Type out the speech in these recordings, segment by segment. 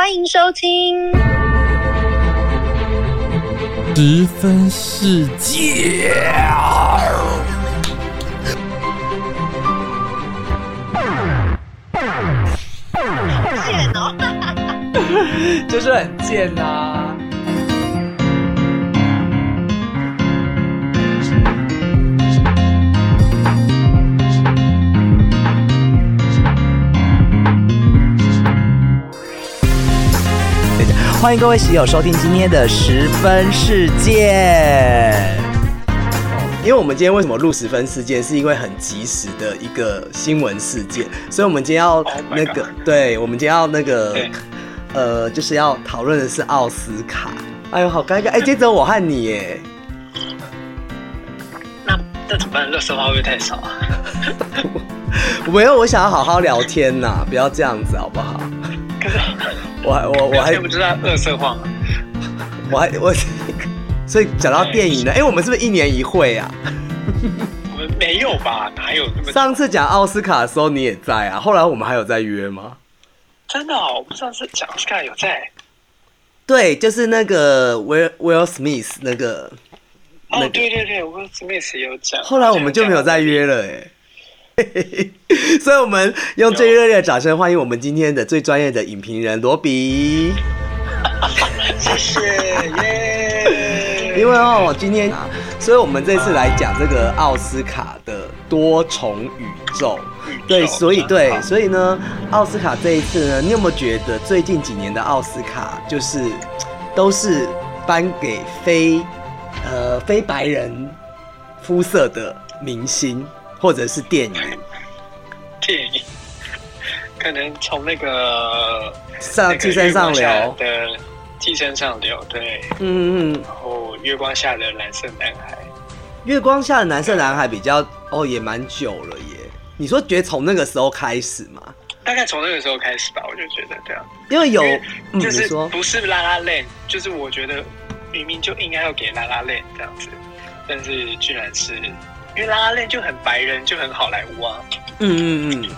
欢迎收听。十分世界。贱哦！就是很贱呐、欢迎各位喜友收听今天的十分事件。因为我们今天为什么录十分事件，是因为很及时的一个新闻事件，所以我们今天要 Oh 那个对，我们今天要那个呃，就是要讨论的是奥斯卡。哎呦，好尴尬！哎，接着我和你耶，那那怎么办？乐色话会不会太少啊？没有，我想要好好聊天呐，不要这样子好不好？可 是我还我我还不知道恶色话吗？我还 我，所以讲到电影呢，哎，我们是不是一年一会啊？我们没有吧？哪有那么上次讲奥斯卡的时候你也在啊，后来我们还有在约吗？真的哦？我们上次讲奥斯卡有在对，就是那个 Will Will Smith 那个，那哦，对对对对，我 Smith 有讲。后来我们就没有再约了哎。所以，我们用最热烈的掌声欢迎我们今天的最专业的影评人罗比。谢谢耶。因为哦，今天啊，所以我们这次来讲这个奥斯卡的多重宇宙。对，所以对，所以呢，奥斯卡这一次呢，你有没有觉得最近几年的奥斯卡就是都是颁给非呃非白人肤色的明星或者是电影？电影可能从那个上寄生上流，的寄生上流，对，嗯嗯嗯，然后月光下的蓝色男孩，月光下的蓝色男孩比较哦，也蛮久了耶。你说觉得从那个时候开始吗？大概从那个时候开始吧，我就觉得这样。因为有就是说，不是拉拉链，就是我觉得明明就应该要给拉拉链这样子，但是居然是因为拉拉链就很白人，就很好莱坞啊，嗯嗯嗯，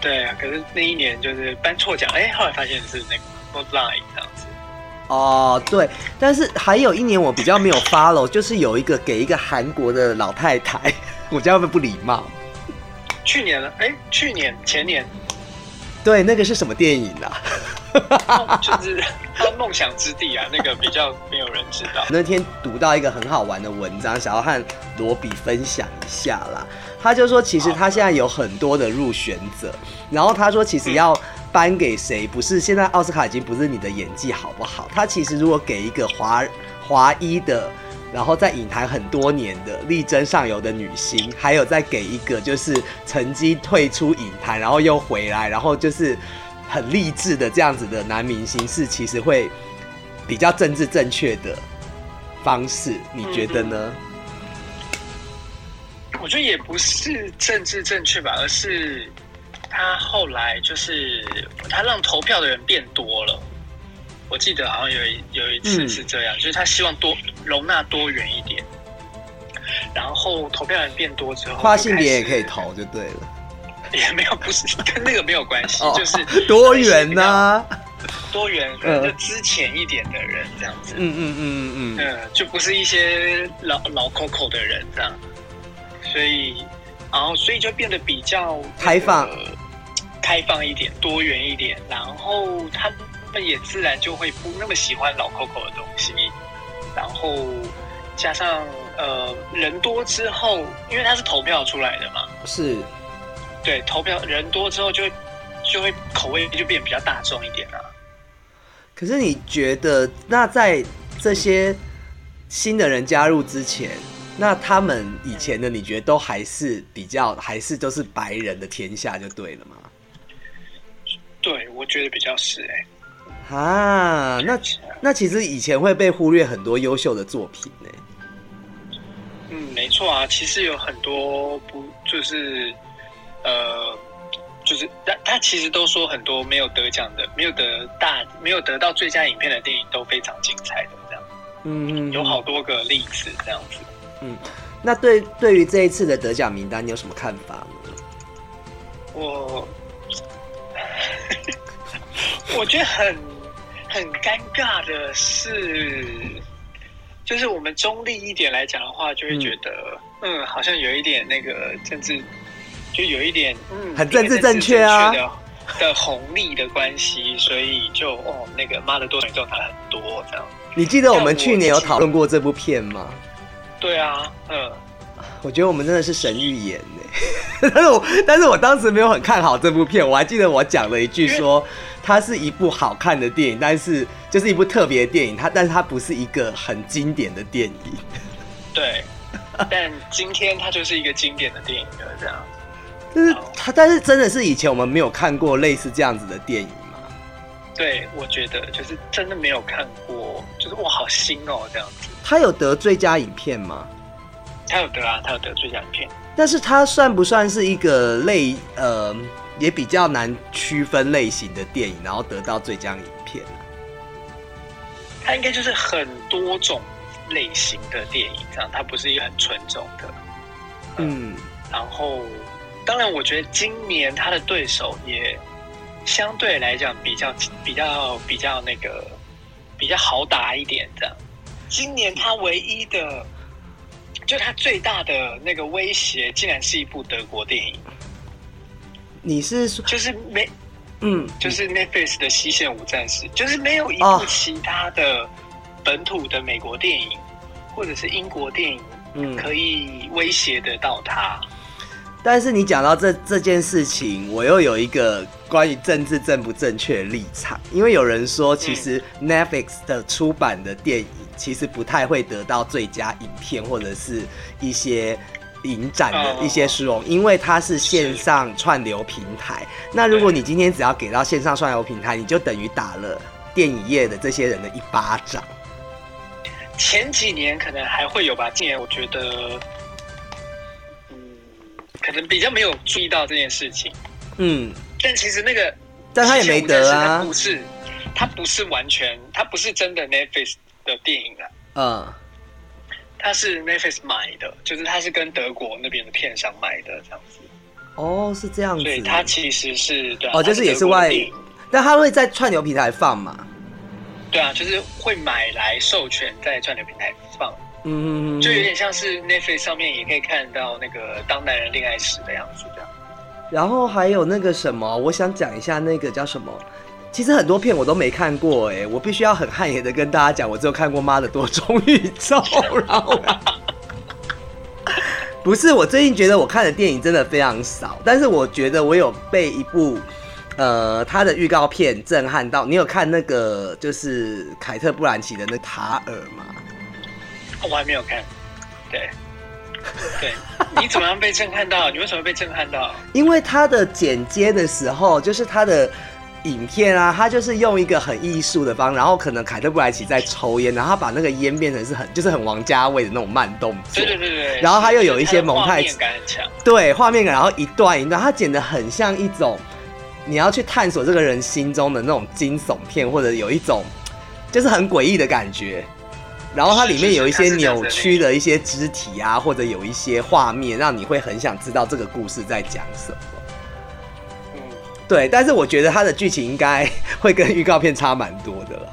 对啊。可是那一年就是颁错奖，哎，后来发现是那个 Line 这样子。哦对，但是还有一年我比较没有 follow，就是有一个给一个韩国的老太太，我这样会不会不礼貌？去年了，哎，去年前年对，那个是什么电影啊？哦 就是他梦想之地啊，那个比较没有人知道。那天读到一个很好玩的文章，想要和罗比分享一下啦。他就说，其实他现在有很多的入选者，然后他说，其实要颁给谁，不是现在奥斯卡已经不是你的演技好不好，他其实如果给一个华华裔的。然后在影坛很多年的力争上游的女星，还有再给一个就是曾经退出影坛，然后又回来，然后就是很励志的这样子的男明星，是其实会比较政治正确的方式，你觉得呢？我觉得也不是政治正确吧，而是他后来就是他让投票的人变多了。我记得好像有一有一次嗯。是这样，就是他希望多容纳多元一点，然后投票人变多之后，跨性别也可以投就对了。也没有不是跟那个没有关系，哦就是 多元呐、多元，可能就之前一点的人这样子，嗯嗯嗯嗯。嗯，嗯，就不是一些老老 Coco 的人这样，所以，然后所以就变得比较那个开放开放一点，多元一点，然后他们也自然就会不那么喜欢老 Coco 的东西，然后加上呃人多之后，因为他是投票出来的嘛，是。对，投票人多之后就会就会口味就变比较大众一点啊。可是你觉得，那在这些新的人加入之前，那他们以前的你觉得都还是比较，还是都是白人的天下就对了吗？对，我觉得比较是哎、啊，那那其实以前会被忽略很多优秀的作品呢。嗯，没错啊，其实有很多不就是呃，就是他他其实都说很多没有得奖的，没有得大，没有得到最佳影片的电影都非常精彩的，这样嗯，有好多个例子这样子。嗯那对对于这一次的得奖名单，你有什么看法呢？我 我觉得很很尴尬的是，就是我们中立一点来讲的话，就会觉得，嗯好像有一点那个政治，就有一点，嗯，很政治正确啊的的红利的关系，所以就哦，那个妈的多重宇宙谈很多这样。你记得我们去年有讨论过这部片吗？对啊，嗯，我觉得我们真的是神预言呢，但是我但是我当时没有很看好这部片，我还记得我讲了一句说，它是一部好看的电影，但是就是一部特别的电影，它但是它不是一个很经典的电影。对。但今天它就是一个经典的电影了，这样。就是它，但是真的是以前我们没有看过类似这样子的电影吗？对，我觉得就是真的没有看过，就是哇，好新哦，这样子。它有得最佳影片吗？他有得啊，他有得最佳影片。但是它算不算是一个类呃，也比较难区分类型的电影，然后得到最佳影片啊？它应该就是很多种类型的电影，这样，它不是一个很纯种的。嗯，然后，当然，我觉得今年他的对手也相对来讲比较比较比较那个比较好打一点，这样。今年他唯一的，就他最大的那个威胁，竟然是一部德国电影，你是说就是没，嗯，就是 Netflix 的《西线无战士》，就是没有一哦。部其他的本土的美国电影或者是英国电影嗯。可以威胁得到他。但是你讲到这这件事情，我又有一个关于政治正不正确的立场，因为有人说，其实 Netflix 的出版的电影其实不太会得到最佳影片或者是一些影展的一些殊荣，因为它是线上串流平台。那如果你今天只要给到线上串流平台，你就等于打了电影业的这些人的一巴掌。前几年可能还会有吧，今年我觉得，嗯，可能比较没有注意到这件事情。嗯，但其实那个，但他也没得啊它不是，它不是完全，它不是真的 Netflix 的电影啊，嗯，它是 Netflix 买的，就是它是跟德国那边的片商买的这样子，哦，是这样子所以。它其实是对、啊，哦，就是也是外电影，但他会在串流平台放嘛？对啊，就是会买来授权在串流平台放，嗯，就有点像是 Netflix 上面也可以看到那个当男人恋爱时的样子这样。然后还有那个什么，我想讲一下那个叫什么。其实很多片我都没看过，哎，我必须要很汗颜的跟大家讲，我只有看过《妈的多重宇宙》，然后不是我最近觉得我看的电影真的非常少，但是我觉得我有被一部呃他的预告片震撼到。你有看那个就是凯特·布兰奇的那塔尔吗？我还没有看，对，对，你怎么样被震撼到？你为什么被震撼到？因为他的剪接的时候，就是他的影片啊，他就是用一个很艺术的方，然后可能凯特·布莱奇在抽烟，然后他把那个烟变成是很就是很王家卫的那种慢动作，对对对对，然后他又有一些蒙太它的画面感很强，对画面感，然后一段一段，他剪的很像一种你要去探索这个人心中的那种惊悚片，或者有一种就是很诡异的感觉。然后它里面有一些扭曲的一些肢体啊，或者有一些画面，让你会很想知道这个故事在讲什么。嗯，对，但是我觉得它的剧情应该会跟预告片差蛮多的啦。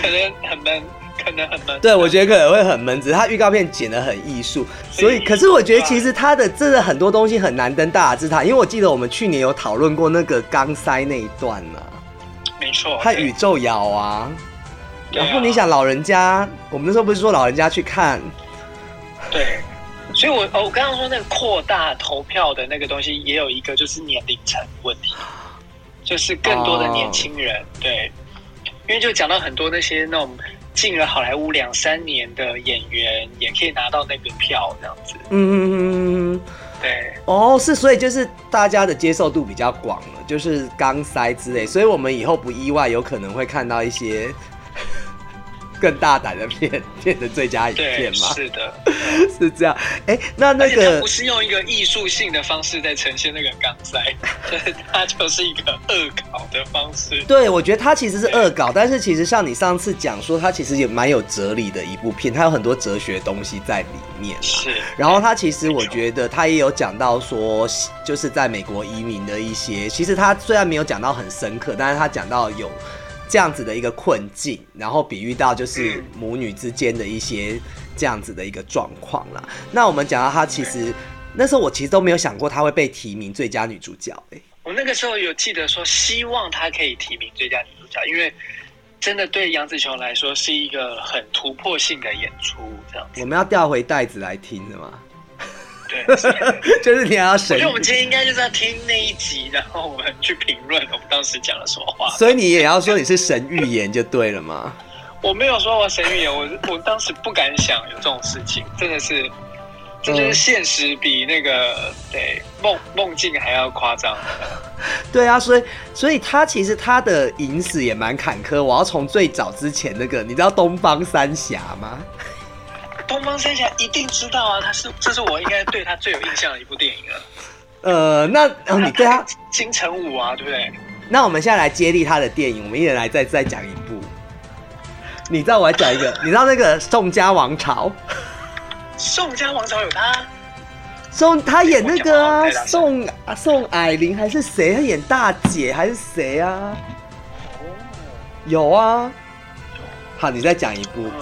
可能很闷，可能很闷。对，我觉得可能会很闷，只是它预告片剪得很艺术，所以，可是我觉得其实它的真的很多东西很难登大雅之堂，因为我记得我们去年有讨论过那个钢塞那一段呢、没错，它宇宙摇啊。然后你想老人家，我们那时候不是说老人家去看，对，所以我哦，我刚刚说那个扩大投票的那个东西，也有一个就是年龄层问题，就是更多的年轻人，对，因为就讲到很多那些那种进了好莱坞两三年的演员，也可以拿到那个票这样子，嗯嗯嗯嗯嗯，对，哦，是，所以就是大家的接受度比较广了，就是刚塞之类，所以我们以后不意外有可能会看到一些更大胆的片变成最佳影片，嘛，是的，是这样。哎、那那个不是用一个艺术性的方式在呈现那个钢塞，就是它就是一个恶搞的方式。对，我觉得它其实是恶搞，但是其实像你上次讲说，它其实也蛮有哲理的一部片，它有很多哲学东西在里面啊。是，然后他其实我觉得他也有讲到说，就是在美国移民的一些，其实他虽然没有讲到很深刻，但是他讲到有这样子的一个困境，然后比喻到就是母女之间的一些这样子的一个状况啦。那我们讲到她其实那时候我其实都没有想过她会被提名最佳女主角、欸，我那个时候有记得说，希望她可以提名最佳女主角，因为真的对杨紫琼来说是一个很突破性的演出，这样子。我们要调回袋子来听的嘛，对，就是你还要我审觉得我们今天应该就是要听那一集，然后我们去评论我们当时讲了什么话。所以你也要说你是神预言就对了嘛。我没有说我神预言，我我当时不敢想有这种事情，真的是，这就是现实比那个对梦梦境还要夸张。对啊，所以所以他其实他的影史也蛮坎坷。我要从最早之前那个，你知道东方三侠吗？东方三侠一定知道啊，他是这是我应该对他最有印象的一部电影了。呃，那哦，你对他，金城武啊，对不对？那我们现在来接力他的电影，我们一人来再再讲一部。你知道我还讲一个，你知道那个宋家王朝，宋家王朝有他，宋他演那个啊宋啊宋霭龄还是谁？他演大姐还是谁啊？有啊。好，你再讲一部。嗯，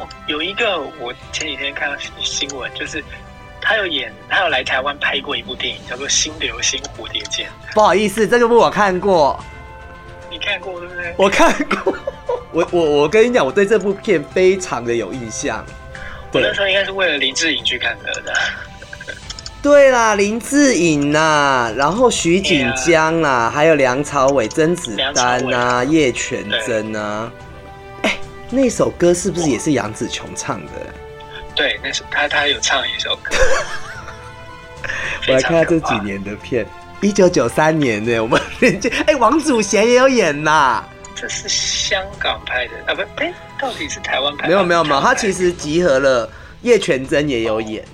哦，有一个我前几天看到新闻，就是他有演，他有来台湾拍过一部电影，叫做《新流星蝴蝶剑》，不好意思，这个部我看过，你看过对不对？我看过。我我我跟你讲，我对这部片非常的有印象。我那时候应该是为了林志颖去看的的。对啦，林志颖呐，然后徐锦江啦，还有梁朝伟、甄子丹呐、叶全真呐。哎，那首歌是不是也是杨紫琼唱的？对，那是他他有唱一首歌。我来看下这几年的片，一九九三年呢，我们连接 哎，王祖贤也有演呐。这是香港拍的啊，不，哎，到底是台湾拍的？没有没有没有，他其实集合了叶全真也有演。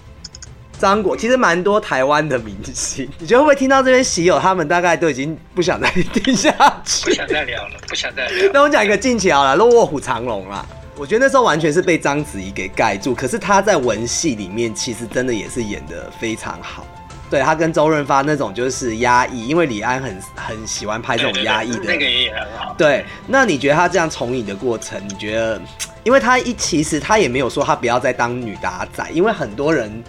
张国其实蛮多台湾的明星，你觉得会不会听到这边喜友他们大概都已经不想再听下去？不想再聊了，不想再聊。那我讲一个近期好了，《卧虎藏龙》啦。我觉得那时候完全是被章子怡给盖住，可是她在文戏里面其实真的也是演的非常好。对她跟周润发那种就是压抑，因为李安很很喜欢拍这种压抑的。那个也很好。对，那你觉得他这样重影的过程，你觉得？因为他一其实他也没有说他不要再当女打仔，因为很多人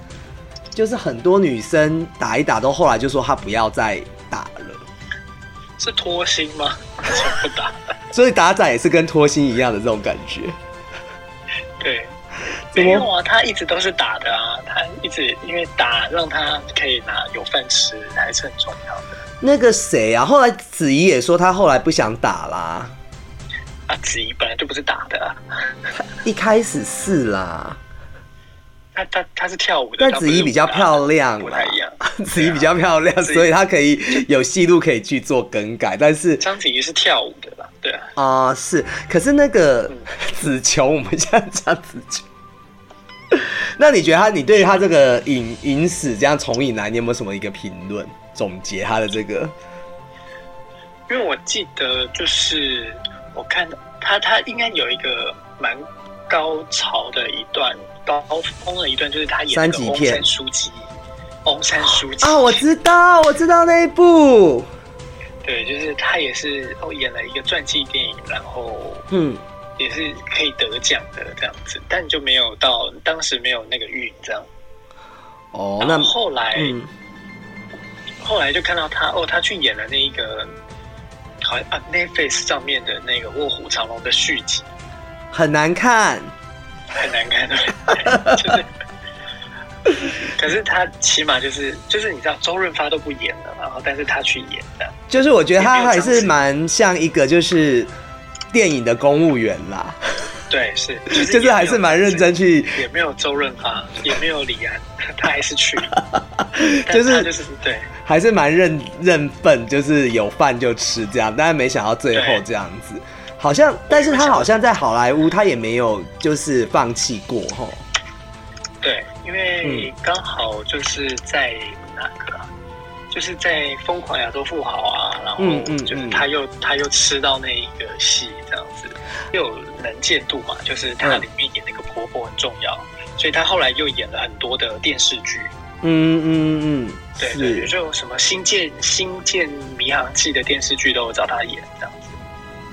就是很多女生打一打都后来就说她不要再打了，是脱星吗？还是不打？所以打仔也是跟脱星一样的这种感觉。对，没有啊，他一直都是打的啊，他一直因为打让他可以拿有饭吃，还是很重要的。那个谁啊，后来子怡也说他后来不想打啦，啊，子怡本来就不是打的、啊，一开始是啦，他他他是跳舞的，但子怡比较漂亮啦不太一样。子怡比较漂亮，所以她可以有戏路可以去做更改，但是张子怡是跳舞的啦，对啊，啊、是，可是那个嗯子琼，我们现在讲子琼。那你觉得他，你对于他这个影影史这样重影来，你有没有什么一个评论总结他的这个？因为我记得就是我看到他他应该有一个蛮高潮的一段高峰了一段，就是他演那个翁三级片。山书记，翁山书记。啊，我知道，我知道那一部，对，就是他也是哦演了一个传记电影，然后嗯，也是可以得奖的这样子，但就没有到当时没有那个运这样。哦，那后后来、嗯，后来就看到他哦，他去演了那一个好像啊 Netflix 上面的那个《卧虎藏龙》的续集，很难看，很难看的，就是。可是他起码就是就是你知道周润发都不演了，然后但是他去演的，就是我觉得他还是蛮像一个就是电影的公务员啦，对，是 就是就是还是蛮认真去，也没有周润发，也没有李安，他还是去，但就是他就是对还是蛮认认份，就是有饭就吃这样，但是没想到最后对这样子。好像，但是他好像在好莱坞，他也没有就是放弃过吼。对，因为刚好就是在那个、啊，就是在《疯狂亚洲富豪》啊，然后就是他又、他又吃到那一个戏这样子，又有能见度嘛，就是他嗯里面演那个婆婆很重要，所以他后来又演了很多的电视剧。嗯嗯嗯，对对，是，就什么《星舰星舰迷航记》的电视剧都有找他演这样子，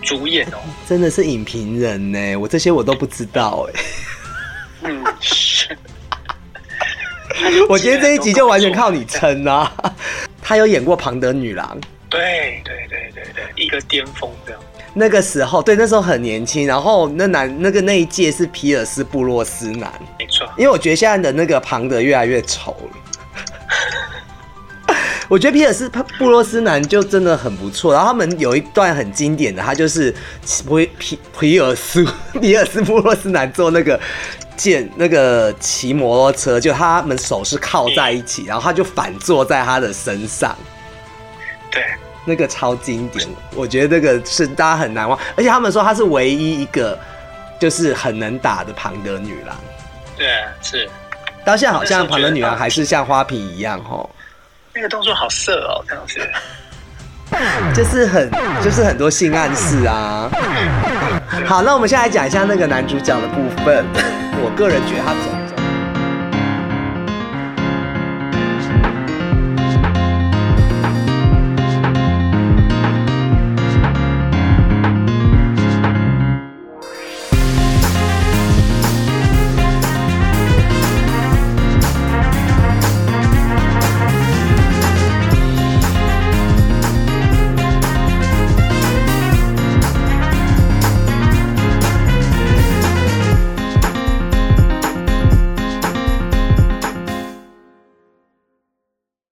主演哦。真的是影评人呢，我这些我都不知道哎。嗯，是。我觉得这一集就完全靠你撑啊。他有演过《庞德女郎》，对对对对对，一个巅峰这样。那个时候对，那时候很年轻，然后那男那个那一届是皮尔斯布洛斯男，没错，因为我觉得现在的那个庞德越来越丑了。我觉得皮尔斯布洛斯南就真的很不错，然后他们有一段很经典的，他就是皮皮皮尔斯 皮尔斯布洛斯南坐那个剑那个骑摩托车，就他们手是靠在一起，然后他就反坐在他的身上，对，那个超经典，我觉得那个是大家很难忘，而且他们说他是唯一一个就是很能打的庞德女郎，对，是。到现在好像庞德女郎还是像花瓶一样吼。那个动作好色哦，这样子。就是很就是很多性暗示啊。好，那我们现在来讲一下那个男主角的部分。我个人觉得他比较